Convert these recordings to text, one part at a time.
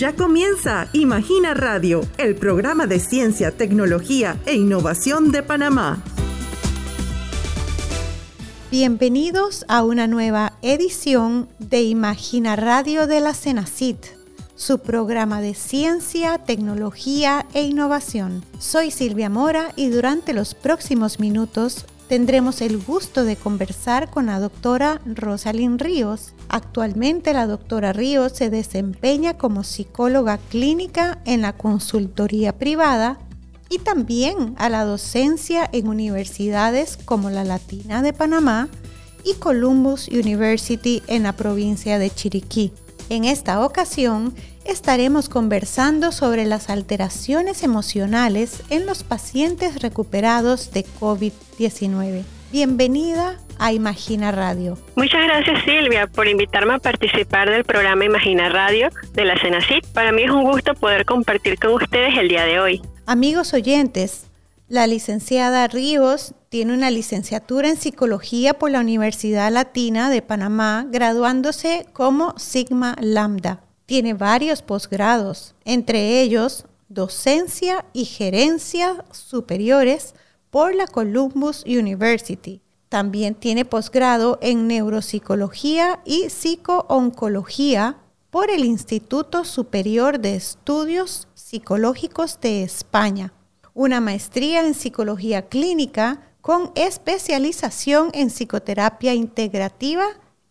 Ya comienza Imagina Radio, el programa de ciencia, tecnología e innovación de Panamá. Bienvenidos a una nueva edición de Imagina Radio de la Cenacit, su programa de ciencia, tecnología e innovación. Soy Silvia Mora y durante los próximos minutos tendremos el gusto de conversar con la doctora Rosalind Ríos. Actualmente la doctora Ríos se desempeña como psicóloga clínica en la consultoría privada y también a la docencia en universidades como la Latina de Panamá y Columbus University en la provincia de Chiriquí. En esta ocasión estaremos conversando sobre las alteraciones emocionales en los pacientes recuperados de COVID-19. Bienvenida a Imagina Radio. Muchas gracias Silvia por invitarme a participar del programa Imagina Radio de la CENACIT. Para mí es un gusto poder compartir con ustedes el día de hoy. Amigos oyentes, la licenciada Ríos tiene una licenciatura en psicología por la Universidad Latina de Panamá, graduándose como Sigma Lambda. Tiene varios posgrados, entre ellos docencia y gerencia superiores por la Columbus University. También tiene posgrado en neuropsicología y psicooncología por el Instituto Superior de Estudios Psicológicos de España una maestría en psicología clínica con especialización en psicoterapia integrativa,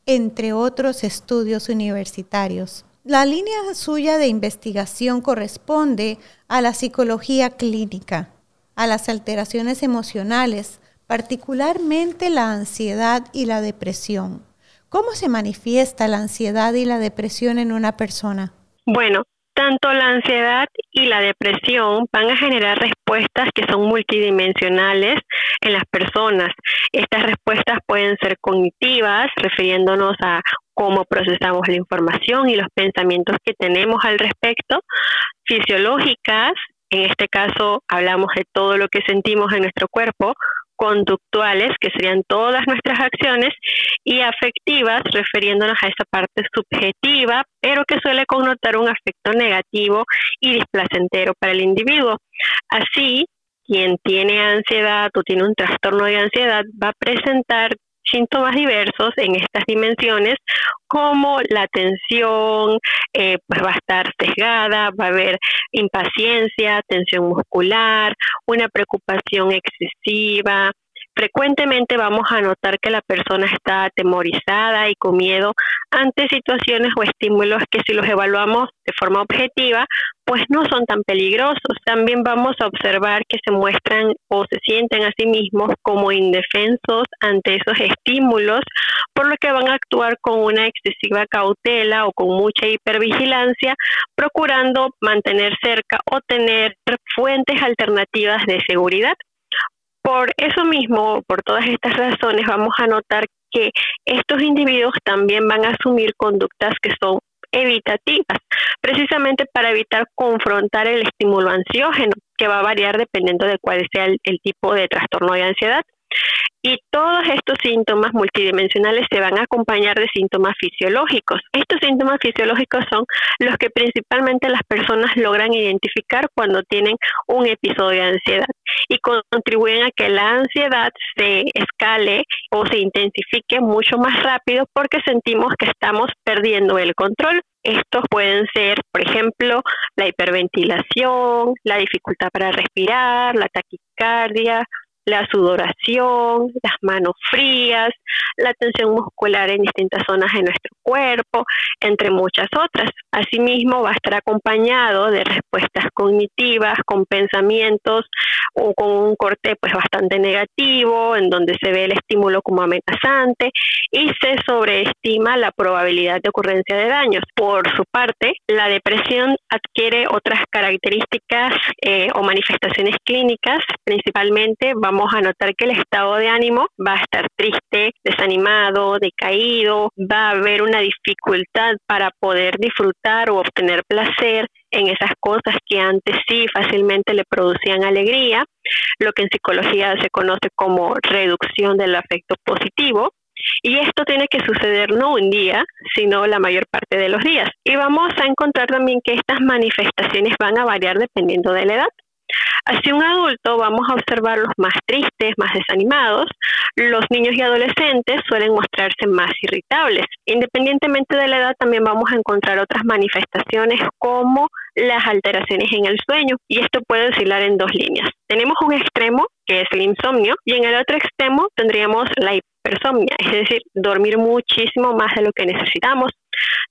entre otros estudios universitarios. La línea suya de investigación corresponde a la psicología clínica, a las alteraciones emocionales, particularmente la ansiedad y la depresión. ¿Cómo se manifiesta la ansiedad y la depresión en una persona? Bueno, tanto la ansiedad y la depresión van a generar respuestas que son multidimensionales en las personas. Estas respuestas pueden ser cognitivas, refiriéndonos a cómo procesamos la información y los pensamientos que tenemos al respecto, fisiológicas, en este caso hablamos de todo lo que sentimos en nuestro cuerpo, conductuales, que serían todas nuestras acciones, y afectivas, refiriéndonos a esa parte subjetiva, pero que suele connotar un afecto negativo y displacentero para el individuo. Así, quien tiene ansiedad o tiene un trastorno de ansiedad va a presentar síntomas diversos en estas dimensiones, como la tensión eh, pues va a estar sesgada, va a haber impaciencia, tensión muscular, una preocupación excesiva, Frecuentemente vamos a notar que la persona está atemorizada y con miedo ante situaciones o estímulos que si los evaluamos de forma objetiva, pues no son tan peligrosos. También vamos a observar que se muestran o se sienten a sí mismos como indefensos ante esos estímulos, por lo que van a actuar con una excesiva cautela o con mucha hipervigilancia, procurando mantener cerca o tener fuentes alternativas de seguridad. Por eso mismo, por todas estas razones, vamos a notar que estos individuos también van a asumir conductas que son evitativas, precisamente para evitar confrontar el estímulo ansiógeno, que va a variar dependiendo de cuál sea el, el tipo de trastorno de ansiedad. Y todos estos síntomas multidimensionales se van a acompañar de síntomas fisiológicos. Estos síntomas fisiológicos son los que principalmente las personas logran identificar cuando tienen un episodio de ansiedad y contribuyen a que la ansiedad se escale o se intensifique mucho más rápido porque sentimos que estamos perdiendo el control. Estos pueden ser, por ejemplo, la hiperventilación, la dificultad para respirar, la taquicardia, la sudoración, las manos frías, la tensión muscular en distintas zonas de nuestro cuerpo, entre muchas otras. Asimismo, va a estar acompañado de respuestas cognitivas con pensamientos o con un corte pues bastante negativo, en donde se ve el estímulo como amenazante y se sobreestima la probabilidad de ocurrencia de daños. Por su parte, la depresión adquiere otras características eh, o manifestaciones clínicas, principalmente vamos a notar que el estado de ánimo va a estar triste, desanimado, decaído, va a haber una dificultad para poder disfrutar o obtener placer en esas cosas que antes sí fácilmente le producían alegría, lo que en psicología se conoce como reducción del afecto positivo. Y esto tiene que suceder no un día, sino la mayor parte de los días. Y vamos a encontrar también que estas manifestaciones van a variar dependiendo de la edad. Hacia un adulto vamos a observarlos más tristes, más desanimados. Los niños y adolescentes suelen mostrarse más irritables. Independientemente de la edad, también vamos a encontrar otras manifestaciones como las alteraciones en el sueño. Y esto puede oscilar en dos líneas. Tenemos un extremo, que es el insomnio, y en el otro extremo tendríamos la hipersomnia, es decir, dormir muchísimo más de lo que necesitamos.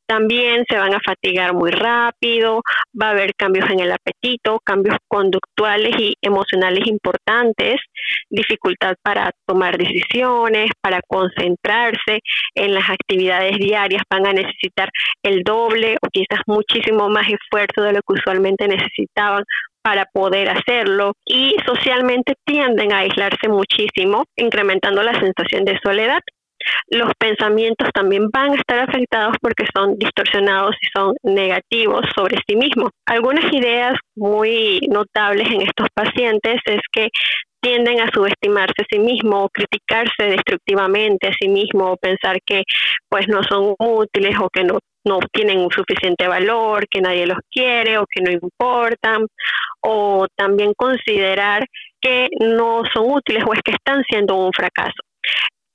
También se van a fatigar muy rápido, va a haber cambios en el apetito, cambios conductuales y emocionales importantes, dificultad para tomar decisiones, para concentrarse en las actividades diarias, van a necesitar el doble o quizás muchísimo más esfuerzo de lo que usualmente necesitaban para poder hacerlo. Y socialmente tienden a aislarse muchísimo, incrementando la sensación de soledad los pensamientos también van a estar afectados porque son distorsionados y son negativos sobre sí mismos. Algunas ideas muy notables en estos pacientes es que tienden a subestimarse a sí mismos, o criticarse destructivamente a sí mismo, o pensar que pues no son útiles o que no, no tienen un suficiente valor, que nadie los quiere o que no importan, o también considerar que no son útiles o es que están siendo un fracaso.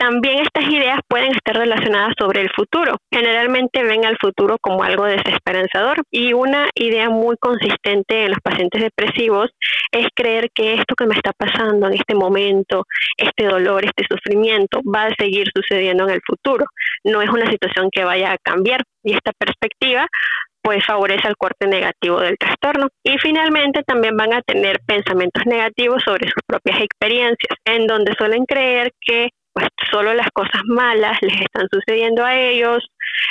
También estas ideas pueden estar relacionadas sobre el futuro. Generalmente ven al futuro como algo desesperanzador y una idea muy consistente en los pacientes depresivos es creer que esto que me está pasando en este momento, este dolor, este sufrimiento, va a seguir sucediendo en el futuro. No es una situación que vaya a cambiar y esta perspectiva pues favorece el corte negativo del trastorno. Y finalmente también van a tener pensamientos negativos sobre sus propias experiencias, en donde suelen creer que pues solo las cosas malas les están sucediendo a ellos,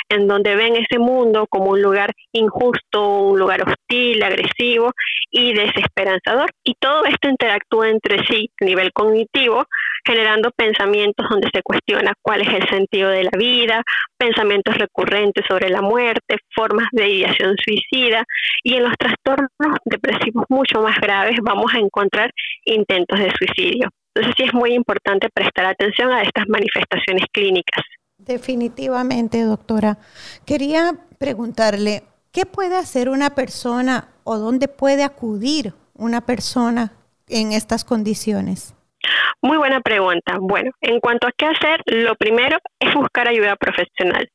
en donde ven ese mundo como un lugar injusto, un lugar hostil, agresivo y desesperanzador. Y todo esto interactúa entre sí a nivel cognitivo, generando pensamientos donde se cuestiona cuál es el sentido de la vida, pensamientos recurrentes sobre la muerte, formas de ideación suicida y en los trastornos depresivos mucho más graves vamos a encontrar intentos de suicidio. Entonces sí es muy importante prestar atención a estas manifestaciones clínicas. Definitivamente, doctora. Quería preguntarle, ¿qué puede hacer una persona o dónde puede acudir una persona en estas condiciones? Muy buena pregunta. Bueno, en cuanto a qué hacer, lo primero es buscar ayuda profesional.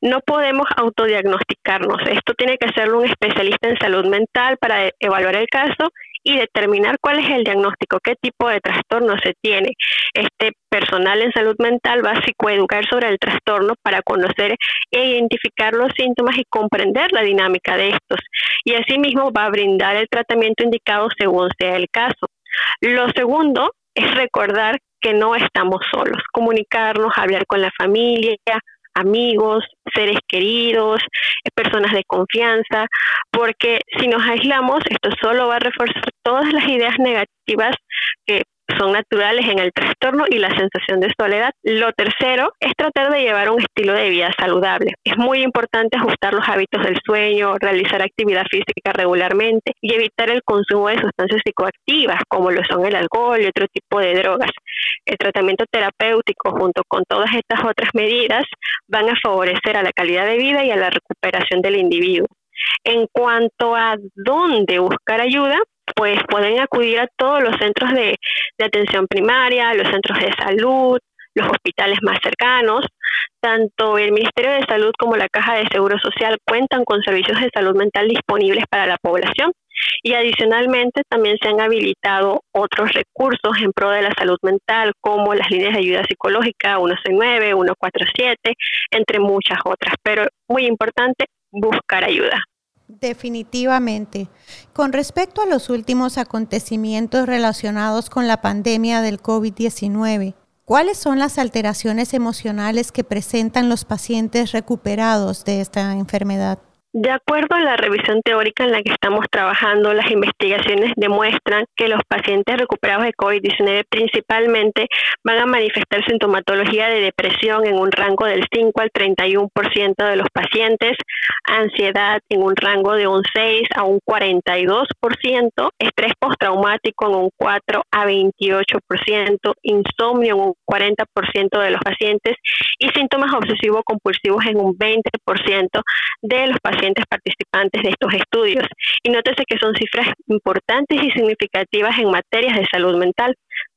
No podemos autodiagnosticarnos. Esto tiene que hacerlo un especialista en salud mental para evaluar el caso y determinar cuál es el diagnóstico, qué tipo de trastorno se tiene. Este personal en salud mental va a psicoeducar sobre el trastorno para conocer e identificar los síntomas y comprender la dinámica de estos. Y asimismo va a brindar el tratamiento indicado según sea el caso. Lo segundo es recordar que no estamos solos, comunicarnos, hablar con la familia, amigos, seres queridos, personas de confianza, porque si nos aislamos, esto solo va a reforzar todas las ideas negativas que son naturales en el trastorno y la sensación de soledad. Lo tercero es tratar de llevar un estilo de vida saludable. Es muy importante ajustar los hábitos del sueño, realizar actividad física regularmente y evitar el consumo de sustancias psicoactivas como lo son el alcohol y otro tipo de drogas. El tratamiento terapéutico junto con todas estas otras medidas van a favorecer a la calidad de vida y a la recuperación del individuo. En cuanto a dónde buscar ayuda, pues pueden acudir a todos los centros de, atención primaria, los centros de salud, los hospitales más cercanos. Tanto el Ministerio de Salud como la Caja de Seguro Social cuentan con servicios de salud mental disponibles para la población y adicionalmente también se han habilitado otros recursos en pro de la salud mental como las líneas de ayuda psicológica 169, 147, entre muchas otras. Pero muy importante, buscar ayuda. Definitivamente. Con respecto a los últimos acontecimientos relacionados con la pandemia del COVID-19, ¿cuáles son las alteraciones emocionales que presentan los pacientes recuperados de esta enfermedad? De acuerdo a la revisión teórica en la que estamos trabajando, las investigaciones demuestran que los pacientes recuperados de COVID-19 principalmente van a manifestar sintomatología de depresión en un rango del 5 al 31% de los pacientes, ansiedad en un rango de un 6 a un 42%, estrés postraumático en un 4 a 28%, insomnio en un 40% de los pacientes y síntomas obsesivo-compulsivos en un 20% de los pacientes participantes de estos estudios. Y nótese que son cifras importantes y significativas en materias de salud mental.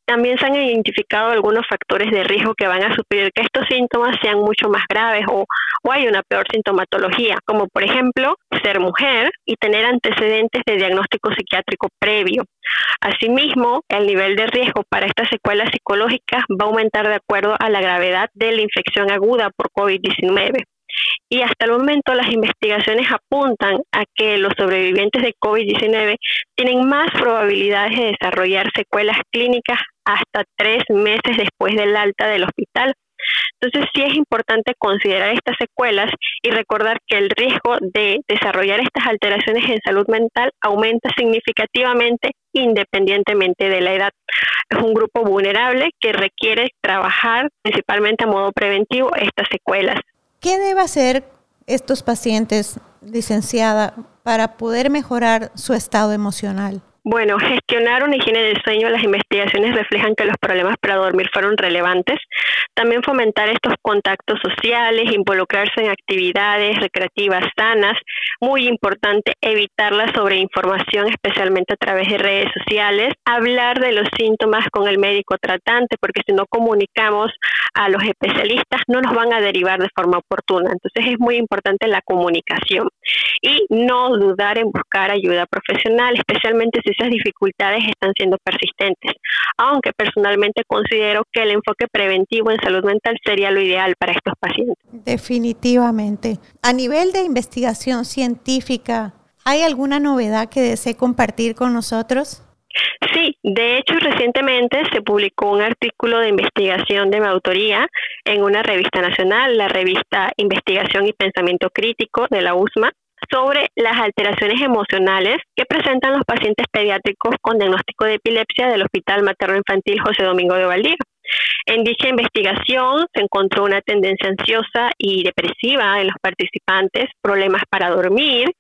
También se han identificado algunos factores de riesgo que van a sugerir que estos síntomas sean mucho más graves o, o hay una peor sintomatología, como por ejemplo ser mujer y tener antecedentes de diagnóstico psiquiátrico previo. Asimismo, el nivel de riesgo para estas secuelas psicológicas va a aumentar de acuerdo a la gravedad de la infección aguda por COVID-19 y hasta el momento las investigaciones apuntan a que los sobrevivientes de COVID-19 tienen más probabilidades de desarrollar secuelas clínicas hasta tres meses después del alta del hospital. Entonces sí es importante considerar estas secuelas y recordar que el riesgo de desarrollar estas alteraciones en salud mental aumenta significativamente independientemente de la edad. Es un grupo vulnerable que requiere trabajar principalmente a modo preventivo estas secuelas. ¿Qué debe hacer estos pacientes, licenciada, para poder mejorar su estado emocional? Bueno, gestionar una higiene del sueño, las investigaciones reflejan que los problemas para dormir fueron relevantes. También fomentar estos contactos sociales, involucrarse en actividades recreativas sanas. Muy importante evitar la sobreinformación, especialmente a través de redes sociales. Hablar de los síntomas con el médico tratante, porque si no comunicamos a los especialistas no nos van a derivar de forma oportuna. Entonces es muy importante la comunicación y no dudar en buscar ayuda profesional, especialmente si esas dificultades están siendo persistentes, aunque personalmente considero que el enfoque preventivo en salud mental sería lo ideal para estos pacientes. Definitivamente. A nivel de investigación científica, ¿hay alguna novedad que desee compartir con nosotros? Sí, de hecho recientemente se publicó un artículo de investigación de mi autoría en una revista nacional, la revista Investigación y Pensamiento Crítico de la USMA, sobre las alteraciones emocionales que presentan los pacientes pediátricos con diagnóstico de epilepsia del Hospital Materno Infantil José Domingo de Valdivia. En dicha investigación se encontró una tendencia ansiosa y depresiva en los participantes, problemas para dormir,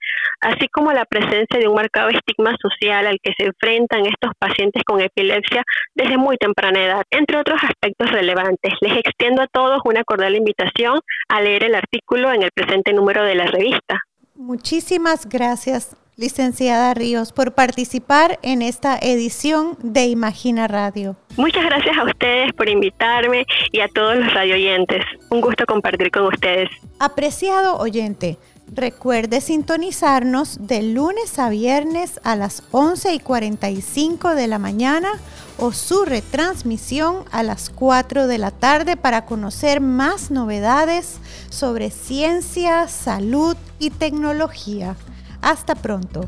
así como la presencia de un marcado estigma social al que se enfrentan estos pacientes con epilepsia desde muy temprana edad, entre otros aspectos relevantes. Les extiendo a todos una cordial invitación a leer el artículo en el presente número de la revista. Muchísimas gracias, licenciada Ríos, por participar en esta edición de Imagina Radio. Muchas gracias a ustedes por invitarme y a todos los radioyentes. Un gusto compartir con ustedes. Apreciado oyente, recuerde sintonizarnos de lunes a viernes a las 11 y 45 de la mañana o su retransmisión a las 4 de la tarde para conocer más novedades sobre ciencia, salud y tecnología. Hasta pronto.